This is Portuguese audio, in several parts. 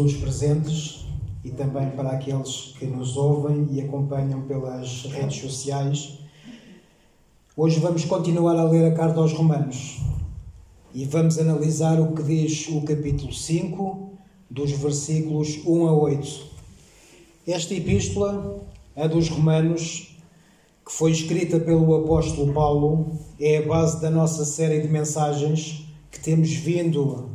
os presentes e também para aqueles que nos ouvem e acompanham pelas redes sociais. Hoje vamos continuar a ler a carta aos Romanos e vamos analisar o que diz o capítulo 5, dos versículos 1 a 8. Esta epístola, a dos Romanos, que foi escrita pelo apóstolo Paulo, é a base da nossa série de mensagens que temos vindo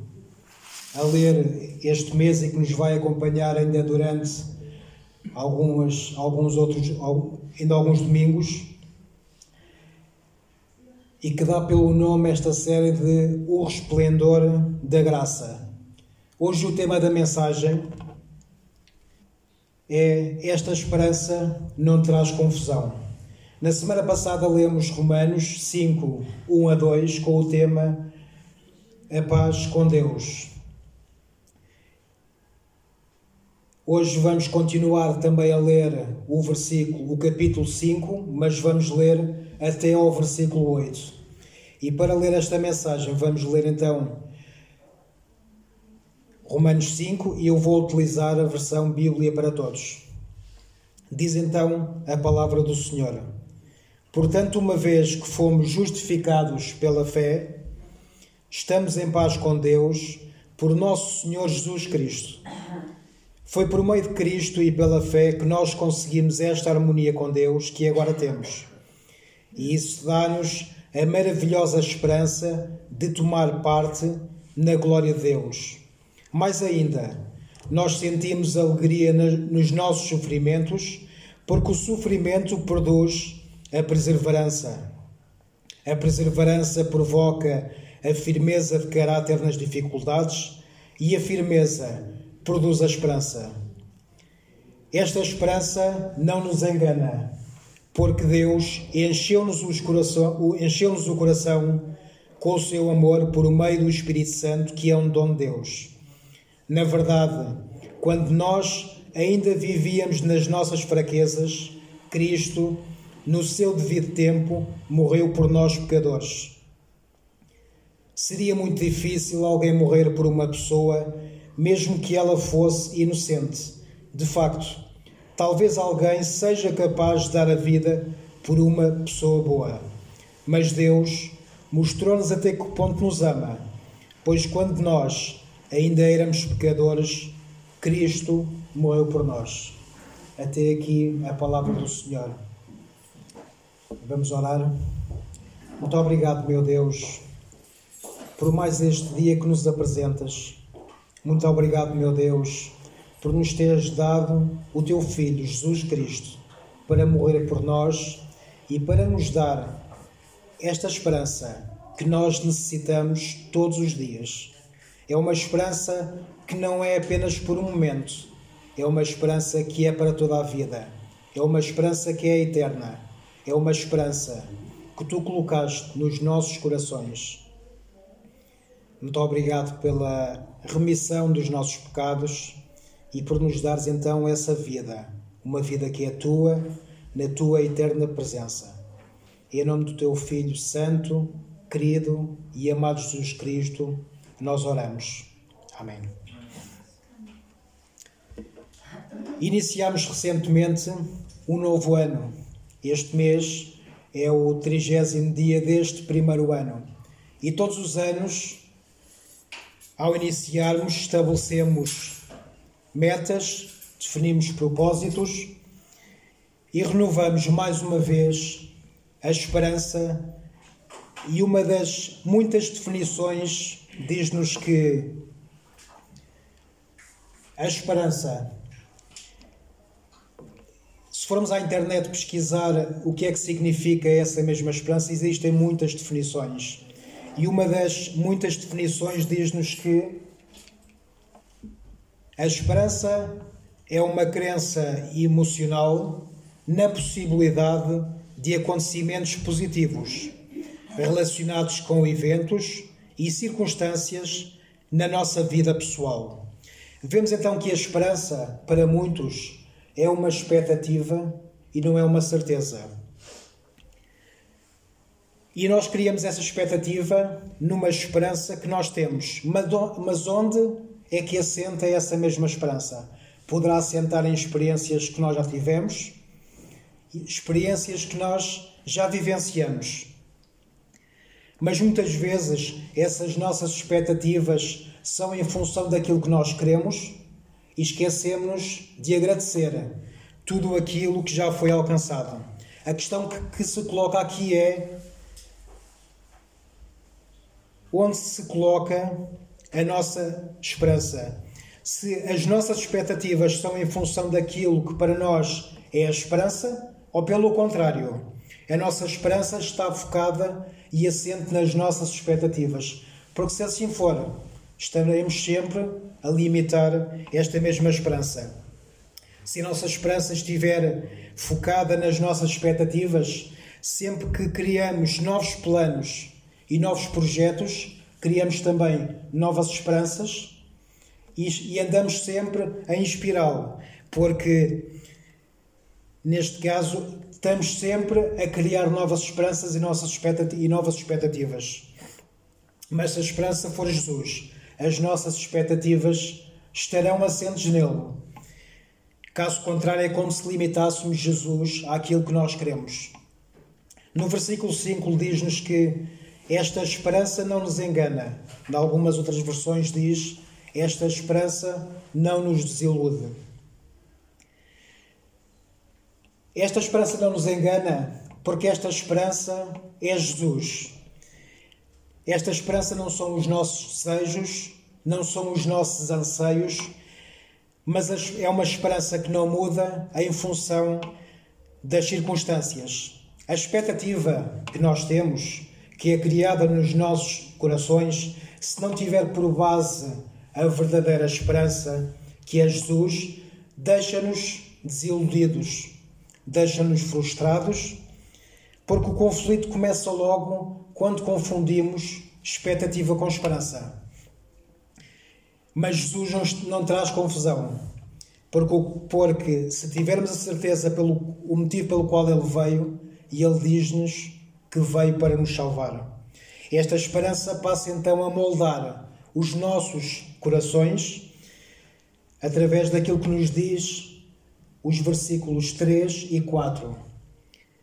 a ler este mês e que nos vai acompanhar ainda durante algumas, alguns outros, ainda alguns domingos, e que dá pelo nome esta série de O Resplendor da Graça. Hoje o tema da mensagem é Esta esperança não traz confusão. Na semana passada lemos Romanos 5, 1 a 2, com o tema A Paz com Deus. Hoje vamos continuar também a ler o versículo, o capítulo 5, mas vamos ler até ao versículo 8. E para ler esta mensagem, vamos ler então Romanos 5 e eu vou utilizar a versão Bíblia para todos. Diz então a palavra do Senhor: Portanto, uma vez que fomos justificados pela fé, estamos em paz com Deus por nosso Senhor Jesus Cristo foi por meio de Cristo e pela fé que nós conseguimos esta harmonia com Deus que agora temos. E isso dá-nos a maravilhosa esperança de tomar parte na glória de Deus. Mais ainda, nós sentimos alegria nos nossos sofrimentos, porque o sofrimento produz a perseverança. A perseverança provoca a firmeza de caráter nas dificuldades e a firmeza produz a esperança. Esta esperança não nos engana, porque Deus encheu-nos encheu o coração com o seu amor por meio do Espírito Santo, que é um dom de Deus. Na verdade, quando nós ainda vivíamos nas nossas fraquezas, Cristo, no seu devido tempo, morreu por nós pecadores. Seria muito difícil alguém morrer por uma pessoa mesmo que ela fosse inocente. De facto, talvez alguém seja capaz de dar a vida por uma pessoa boa. Mas Deus mostrou-nos até que ponto nos ama, pois quando nós ainda éramos pecadores, Cristo morreu por nós. Até aqui a palavra do Senhor. Vamos orar. Muito obrigado, meu Deus, por mais este dia que nos apresentas. Muito obrigado, meu Deus, por nos teres dado o teu Filho, Jesus Cristo, para morrer por nós e para nos dar esta esperança que nós necessitamos todos os dias. É uma esperança que não é apenas por um momento, é uma esperança que é para toda a vida, é uma esperança que é eterna, é uma esperança que tu colocaste nos nossos corações. Muito obrigado pela remissão dos nossos pecados e por nos dares então essa vida, uma vida que é tua, na tua eterna presença. Em nome do teu Filho Santo, querido e amado Jesus Cristo, nós oramos. Amém. Iniciamos recentemente um novo ano. Este mês é o trigésimo dia deste primeiro ano. E todos os anos ao iniciarmos, estabelecemos metas, definimos propósitos e renovamos mais uma vez a esperança. E uma das muitas definições diz-nos que a esperança. Se formos à internet pesquisar o que é que significa essa mesma esperança, existem muitas definições. E uma das muitas definições diz-nos que a esperança é uma crença emocional na possibilidade de acontecimentos positivos relacionados com eventos e circunstâncias na nossa vida pessoal. Vemos então que a esperança, para muitos, é uma expectativa e não é uma certeza. E nós criamos essa expectativa numa esperança que nós temos. Mas onde é que assenta essa mesma esperança? Poderá assentar em experiências que nós já tivemos, experiências que nós já vivenciamos. Mas muitas vezes essas nossas expectativas são em função daquilo que nós queremos e esquecemos de agradecer tudo aquilo que já foi alcançado. A questão que, que se coloca aqui é onde se coloca a nossa esperança. Se as nossas expectativas são em função daquilo que para nós é a esperança, ou pelo contrário, a nossa esperança está focada e assente nas nossas expectativas. Porque se assim for, estaremos sempre a limitar esta mesma esperança. Se a nossa esperança estiver focada nas nossas expectativas, sempre que criamos novos planos e novos projetos, criamos também novas esperanças e, andamos sempre a inspirá-lo, porque neste caso estamos sempre a criar novas esperanças e, nossas e novas expectativas. Mas se a esperança for Jesus, as nossas expectativas estarão assentes nele. Caso contrário, é como se limitássemos Jesus àquilo que nós queremos. No versículo 5 diz-nos que esta esperança não nos engana. Em algumas outras versões diz: esta esperança não nos desilude. Esta esperança não nos engana porque esta esperança é Jesus. Esta esperança não são os nossos desejos, não são os nossos anseios, mas é uma esperança que não muda em função das circunstâncias. A expectativa que nós temos, que é criada nos nossos corações, se não tiver por base a verdadeira esperança, que é Jesus, deixa-nos desiludidos, deixa-nos frustrados, porque o conflito começa logo quando confundimos expectativa com esperança. Mas Jesus não, traz confusão. Porque, porque se tivermos a certeza pelo o motivo pelo qual ele veio, e ele diz-nos que veio para nos salvar. Esta esperança passa então a moldar os nossos corações através daquilo que nos diz os versículos 3 e 4.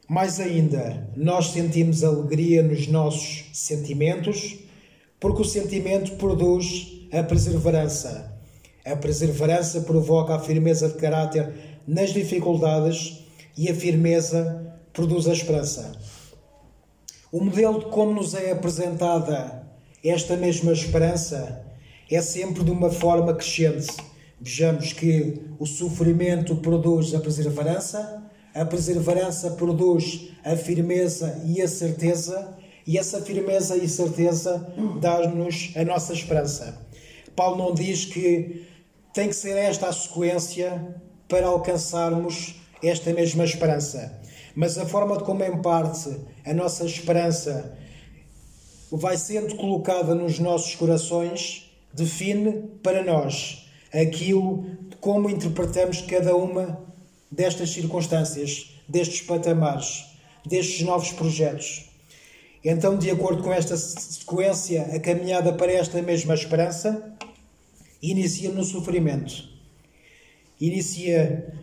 Mais ainda, nós sentimos alegria nos nossos sentimentos, porque o sentimento produz a perseverança. A perseverança provoca a firmeza de caráter nas dificuldades e a firmeza produz a esperança. O modelo de como nos é apresentada esta mesma esperança é sempre de uma forma crescente. Vejamos que o sofrimento produz a perseverança, a perseverança produz a firmeza e a certeza, e essa firmeza e certeza dá-nos a nossa esperança. Paulo não diz que tem que ser esta a sequência para alcançarmos esta mesma esperança. Mas a forma de como, em parte, a nossa esperança vai sendo colocada nos nossos corações define para nós aquilo como interpretamos cada uma destas circunstâncias, destes patamares, destes novos projetos. Então, de acordo com esta sequência, a caminhada para esta mesma esperança inicia no sofrimento. Inicia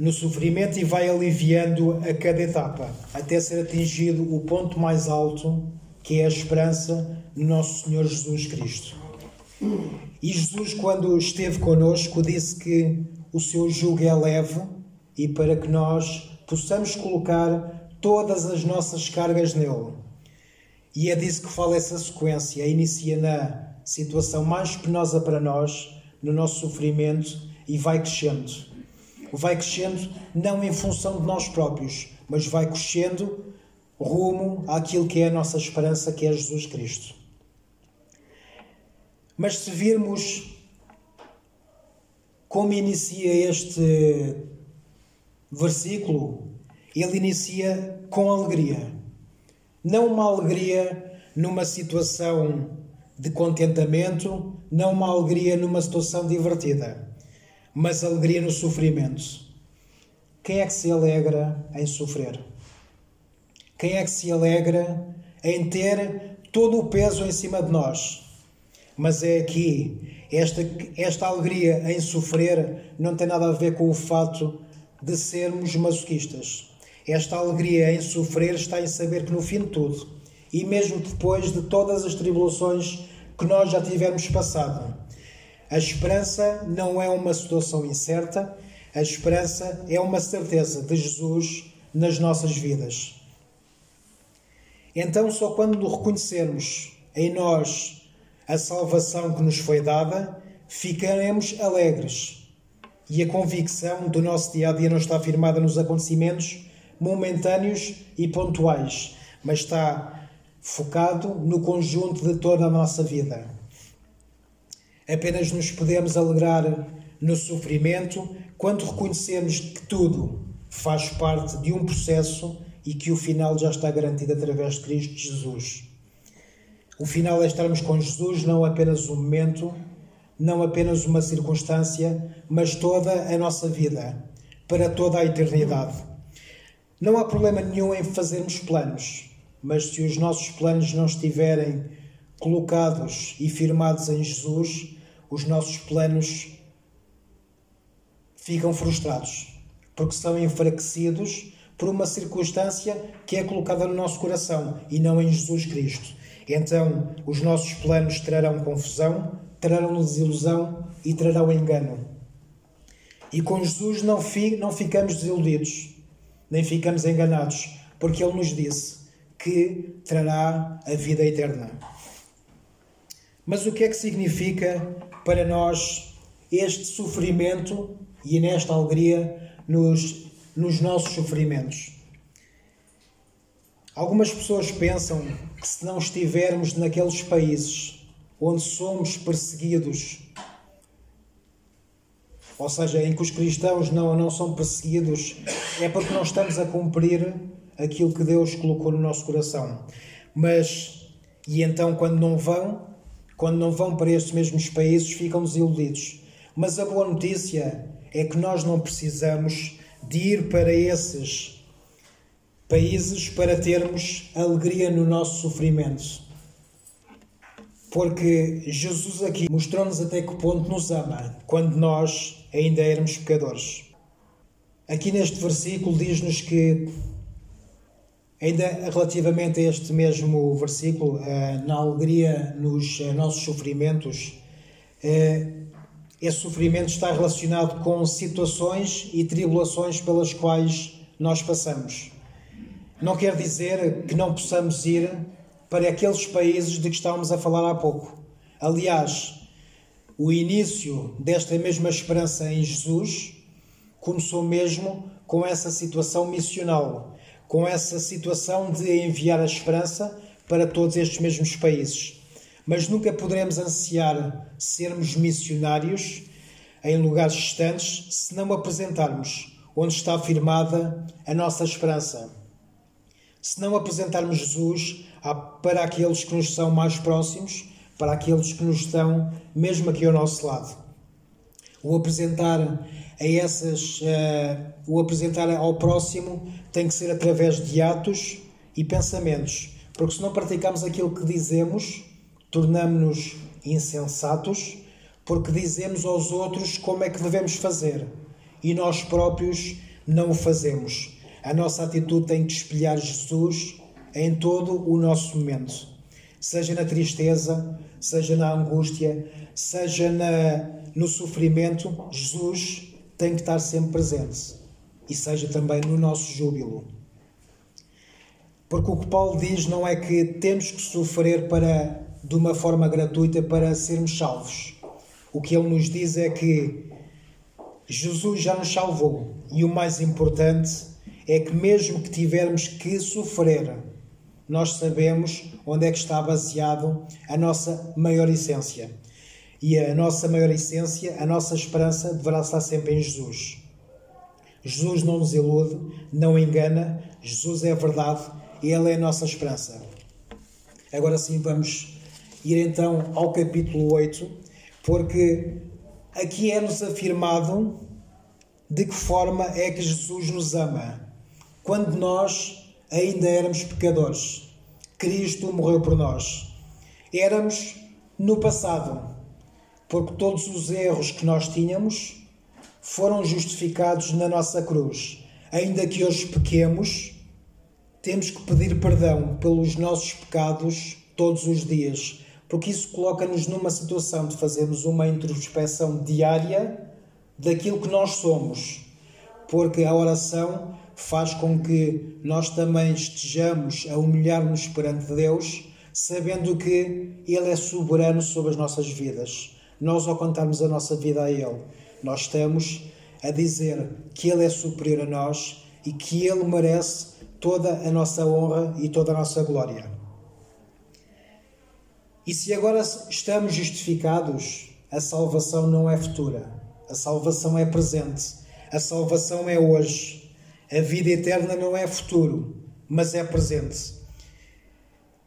no sofrimento e vai aliviando a cada etapa, até ser atingido o ponto mais alto, que é a esperança no nosso Senhor Jesus Cristo. E Jesus, quando esteve conosco, disse que o seu jugo é leve e para que nós possamos colocar todas as nossas cargas nele. E é disso que fala essa sequência. Inicia na situação mais penosa para nós, no nosso sofrimento, e vai crescendo. Vai crescendo não em função de nós próprios, mas vai crescendo rumo àquilo que é a nossa esperança, que é Jesus Cristo. Mas se virmos como inicia este versículo, ele inicia com alegria. Não uma alegria numa situação de contentamento, não uma alegria numa situação divertida, mas alegria no sofrimento. Quem é que se alegra em sofrer? Quem é que se alegra em ter todo o peso em cima de nós? Mas é aqui, esta, esta alegria em sofrer não tem nada a ver com o fato de sermos masoquistas. Esta alegria em sofrer está em saber que no fim de tudo, e mesmo depois de todas as tribulações que nós já tivermos passado, a esperança não é uma situação incerta, a esperança é uma certeza de Jesus nas nossas vidas. Então, só quando reconhecermos em nós a salvação que nos foi dada, ficaremos alegres. E a convicção do nosso dia a dia não está firmada nos acontecimentos momentâneos e pontuais, mas está focado no conjunto de toda a nossa vida. Apenas nos podemos alegrar no sofrimento quando reconhecemos que tudo faz parte de um processo e que o final já está garantido através de Cristo Jesus. O final é estarmos com Jesus, não apenas um momento, não apenas uma circunstância, mas toda a nossa vida, para toda a eternidade. Não há problema nenhum em fazermos planos, mas se os nossos planos não estiverem colocados e firmados em Jesus, os nossos planos ficam frustrados, porque são enfraquecidos por uma circunstância que é colocada no nosso coração e não em Jesus Cristo. Então, os nossos planos trarão confusão, trarão desilusão e trarão engano. E com Jesus não, fi, não ficamos desiludidos, nem ficamos enganados, porque Ele nos disse que trará a vida eterna. Mas o que é que significa para nós este sofrimento e nesta alegria nos nos nossos sofrimentos. Algumas pessoas pensam que se não estivermos naqueles países onde somos perseguidos, ou seja, em que os cristãos não, não são perseguidos, é porque não estamos a cumprir aquilo que Deus colocou no nosso coração. Mas, e então quando não vão, quando não vão para estes mesmos países, ficam desiludidos. Mas a boa notícia é que nós não precisamos de ir para esses países para termos alegria no nosso sofrimento. Porque Jesus aqui mostrou-nos até que ponto nos ama, quando nós ainda éramos pecadores. Aqui neste versículo diz-nos que, ainda relativamente a este mesmo versículo, eh, na alegria nos eh, nossos sofrimentos, eh, esse sofrimento está relacionado com situações e tribulações pelas quais nós passamos. Não quer dizer que não possamos ir para aqueles países de que estávamos a falar há pouco. Aliás, o início desta mesma esperança em Jesus começou mesmo com essa situação missional, com essa situação de enviar a esperança para todos estes mesmos países mas nunca poderemos ansiar sermos missionários em lugares distantes se não apresentarmos onde está firmada a nossa esperança. Se não apresentarmos Jesus para aqueles que nos são mais próximos, para aqueles que nos estão mesmo aqui ao nosso lado. O apresentar a essas, uh, o apresentar ao próximo tem que ser através de atos e pensamentos, porque se não praticamos aquilo que dizemos, tornamos-nos insensatos porque dizemos aos outros como é que devemos fazer. E nós próprios não o fazemos. A nossa atitude tem que espelhar Jesus em todo o nosso momento, seja na tristeza, seja na angústia, seja na, no sofrimento, Jesus tem que estar sempre presente e seja também no nosso júbilo. Porque o que Paulo diz não é que temos que sofrer para de uma forma gratuita para sermos salvos. O que ele nos diz é que Jesus já nos salvou e o mais importante é que, mesmo que tivermos que sofrer, nós sabemos onde é que está baseado a nossa maior essência. E a nossa maior essência, a nossa esperança, deverá estar sempre em Jesus. Jesus não nos ilude, não engana, Jesus é a verdade e Ele é a nossa esperança. Agora sim, vamos ir então ao capítulo 8, porque aqui é-nos afirmado de que forma é que Jesus nos ama. Quando nós ainda éramos pecadores, Cristo morreu por nós. Éramos no passado, porque todos os erros que nós tínhamos foram justificados na nossa cruz. Ainda que hoje pequemos, temos que pedir perdão pelos nossos pecados todos os dias, porque isso coloca-nos numa situação de fazermos uma introspecção diária daquilo que nós somos, porque a oração faz com que nós também estejamos a humilhar-nos perante Deus, sabendo que Ele é soberano sobre as nossas vidas. Nós, ao contarmos a nossa vida a Ele, nós estamos a dizer que Ele é superior a nós e que Ele merece toda a nossa honra e toda a nossa glória. E se agora estamos justificados, a salvação não é futura, a salvação é presente, a salvação é hoje. A vida eterna não é futuro, mas é presente.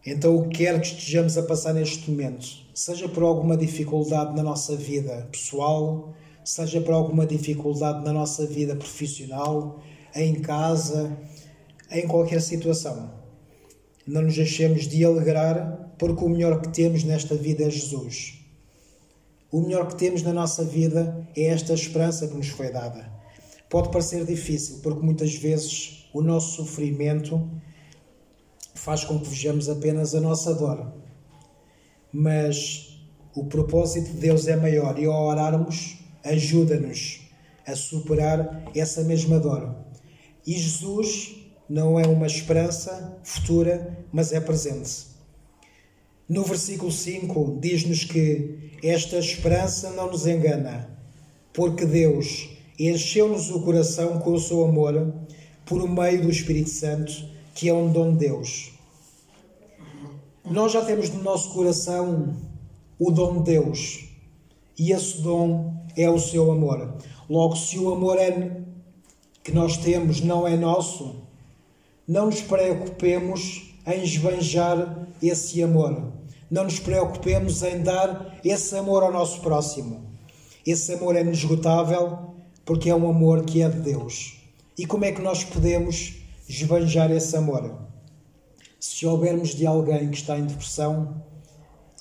Então, o que quer que estejamos a passar neste momento, seja por alguma dificuldade na nossa vida pessoal, seja por alguma dificuldade na nossa vida profissional, em casa, em qualquer situação, não nos deixemos de alegrar, porque o melhor que temos nesta vida é Jesus. O melhor que temos na nossa vida é esta esperança que nos foi dada. Pode parecer difícil, porque muitas vezes o nosso sofrimento faz com que vejamos apenas a nossa dor. Mas o propósito de Deus é maior e ao orarmos, ajuda-nos a superar essa mesma dor. E Jesus não é uma esperança futura, mas é presente. No versículo 5 diz-nos que esta esperança não nos engana, porque Deus encheu-nos o coração com o seu amor por meio do Espírito Santo, que é um dom de Deus. Nós já temos no nosso coração o dom de Deus e esse dom é o seu amor. Logo, se o amor é, que nós temos não é nosso, não nos preocupemos em esbanjar esse amor. Não nos preocupemos em dar esse amor ao nosso próximo. Esse amor é inesgotável porque é um amor que é de Deus. E como é que nós podemos esbanjar esse amor? Se soubermos de alguém que está em depressão,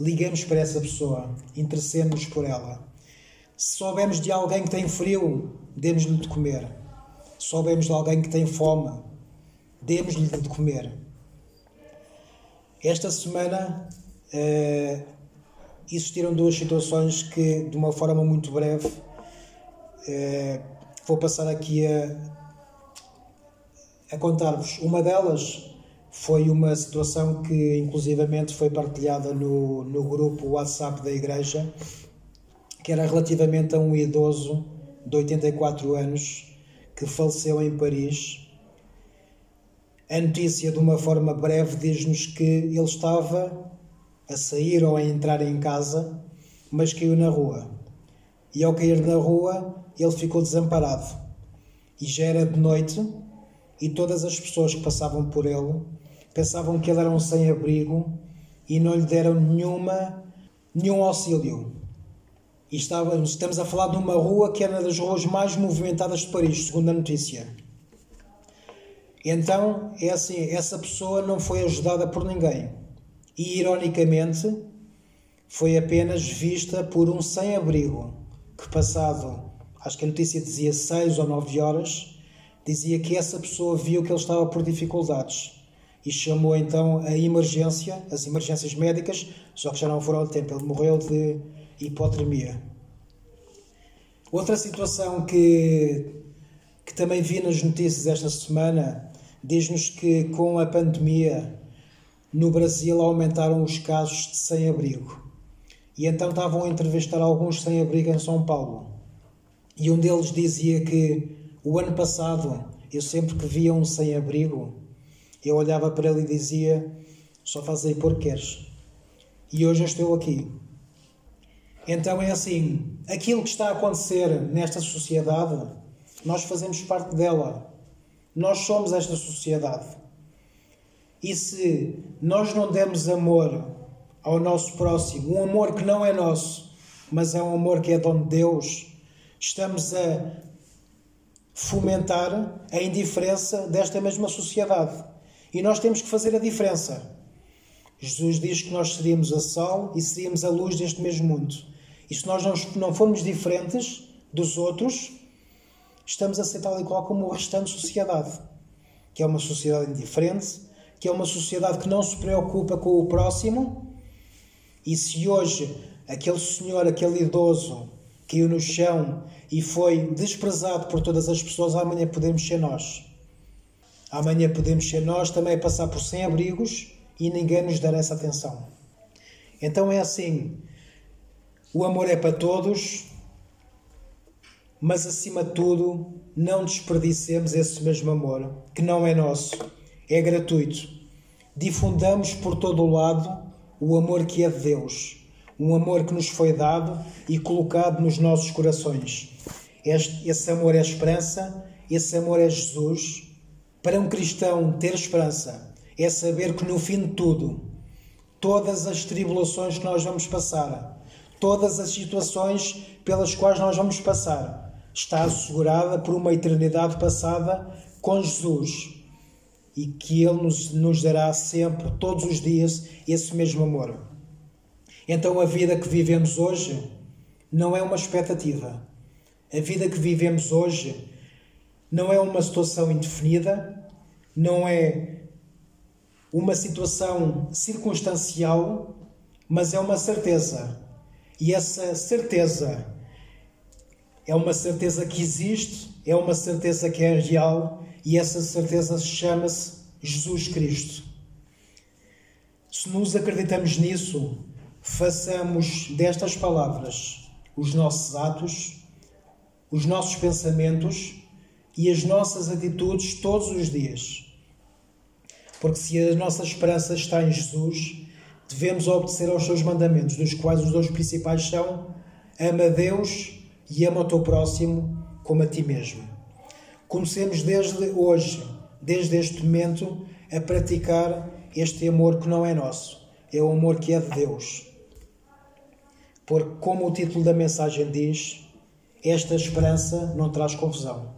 liguemos para essa pessoa, interessemos por ela. Se soubermos de alguém que tem frio, demos-lhe de comer. Se soubermos de alguém que tem fome, demos-lhe de comer. Esta semana uh, existiram duas situações que, de uma forma muito breve, uh, vou passar aqui a, a contar-vos. Uma delas foi uma situação que, inclusivamente, foi partilhada no, no grupo WhatsApp da Igreja, que era relativamente a um idoso de 84 anos que faleceu em Paris a notícia, de uma forma breve, diz-nos que ele estava a sair ou a entrar em casa, mas caiu na rua. E ao cair na rua, ele ficou desamparado. E já era de noite, e todas as pessoas que passavam por ele pensavam que ele era um sem-abrigo e não lhe deram nenhuma, nenhum auxílio. E estávamos, estamos a falar de uma rua que era das ruas mais movimentadas de Paris, segundo a notícia. Então, é assim, essa pessoa não foi ajudada por ninguém. E, ironicamente, foi apenas vista por um sem-abrigo, que passado, acho que a notícia dizia 6 ou 9 horas, dizia que essa pessoa viu que ele estava por dificuldades e chamou então a emergência, as emergências médicas, só que já não foram ao tempo, ele morreu de hipotermia. Outra situação que, que também vi nas notícias esta semana diz-nos que com a pandemia no Brasil aumentaram os casos de sem-abrigo. E então estavam a entrevistar alguns sem-abrigo em São Paulo. E um deles dizia que o ano passado, eu sempre que via um sem-abrigo, eu olhava para ele e dizia: só faz aí porque queres. E hoje eu estou aqui. Então é assim: aquilo que está a acontecer nesta sociedade, nós fazemos parte dela. Nós somos esta sociedade. E se nós não dermos amor ao nosso próximo, um amor que não é nosso, mas é um amor que é dom de Deus, estamos a fomentar a indiferença desta mesma sociedade. E nós temos que fazer a diferença. Jesus diz que nós seríamos a sal e seríamos a luz deste mesmo mundo. E se nós não formos diferentes dos outros, estamos a ser tal e qual como o restante sociedade, que é uma sociedade indiferente, que é uma sociedade que não se preocupa com o próximo. E se hoje aquele senhor, aquele idoso, caiu no chão e foi desprezado por todas as pessoas, amanhã podemos ser nós. Amanhã podemos ser nós também a passar por sem-abrigos e ninguém nos dará essa atenção. Então é assim: o amor é para todos, mas acima de tudo, não desperdicemos esse mesmo amor, que não é nosso, é gratuito. Difundamos por todo o lado o amor que é de Deus, um amor que nos foi dado e colocado nos nossos corações. Este, esse amor é esperança, esse amor é Jesus. Para um cristão ter esperança, é saber que no fim de tudo, todas as tribulações que nós vamos passar, todas as situações pelas quais nós vamos passar, está assegurada por uma eternidade passada com Jesus e que Ele nos, nos dará sempre, todos os dias, esse mesmo amor. Então a vida que vivemos hoje não é uma expectativa. A vida que vivemos hoje não é uma situação indefinida, não é uma situação circunstancial, mas é uma certeza. E essa certeza é uma certeza que existe, é uma certeza que é real e essa certeza chama-se Jesus Cristo. Se nos acreditamos nisso, façamos destas palavras os nossos atos, os nossos pensamentos e as nossas atitudes todos os dias. Porque se a nossa esperança está em Jesus, devemos obedecer aos seus mandamentos, dos quais os dois principais são: ama a Deus e ama o teu próximo como a ti mesmo. Comecemos desde hoje, desde este momento, a praticar este amor que não é nosso, é o amor que é de Deus. Porque, como o título da mensagem diz, esta esperança não traz confusão.